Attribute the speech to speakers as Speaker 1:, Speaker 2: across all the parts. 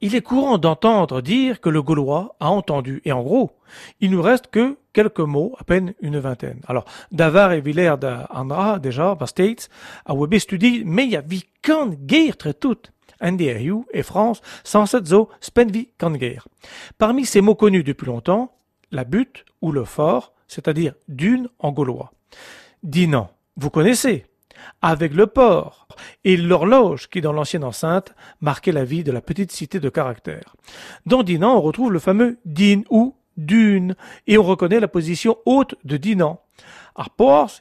Speaker 1: il est courant d'entendre dire que le Gaulois a entendu. Et en gros, il nous reste que quelques mots, à peine une vingtaine. Alors, Davar et Villers d'Andra, déjà, par States, a webé studie, mais il y a vi guerre très toute. NDRU et France, sans cette zo, spenvi kan guerre. Parmi ces mots connus depuis longtemps, la butte ou le fort, c'est-à-dire dune en gaulois. Dinan, vous connaissez, avec le port et l'horloge qui, dans l'ancienne enceinte, marquait la vie de la petite cité de caractère. Dans Dinan, on retrouve le fameux din ou dune, et on reconnaît la position haute de Dinan. Or,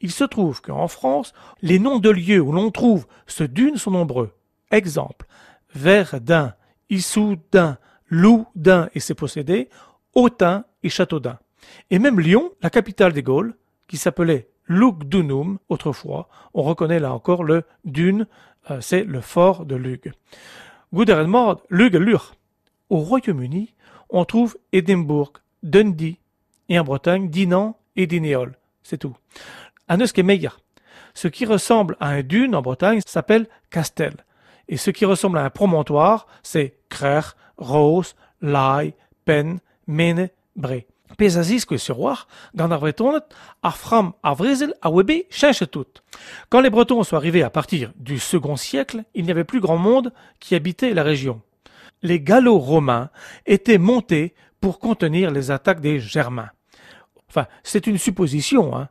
Speaker 1: il se trouve qu'en France, les noms de lieux où l'on trouve ce dune sont nombreux. Exemple, Verdun, Issoudun, Loudun et ses possédés, Autun et Châteaudun. Et même Lyon, la capitale des Gaules, qui s'appelait Lugdunum autrefois, on reconnaît là encore le dune, euh, c'est le fort de Lug. Guderenmord, Lug Lur. Au Royaume-Uni, on trouve Édimbourg, Dundee, et en Bretagne, Dinan et Dinéol. C'est tout. À Meillard. Ce qui ressemble à un dune en Bretagne s'appelle Castel. Et ce qui ressemble à un promontoire, c'est Crer, Rose, Lai, Pen, Mene, Bré. Pesazis que sur roi, Afram, Avrizel, Awebe, cherche tout. Quand les Bretons sont arrivés à partir du second siècle, il n'y avait plus grand monde qui habitait la région. Les Gallo-Romains étaient montés pour contenir les attaques des Germains. Enfin, c'est une supposition, hein.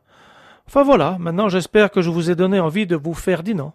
Speaker 1: Enfin voilà, maintenant j'espère que je vous ai donné envie de vous faire Dinan.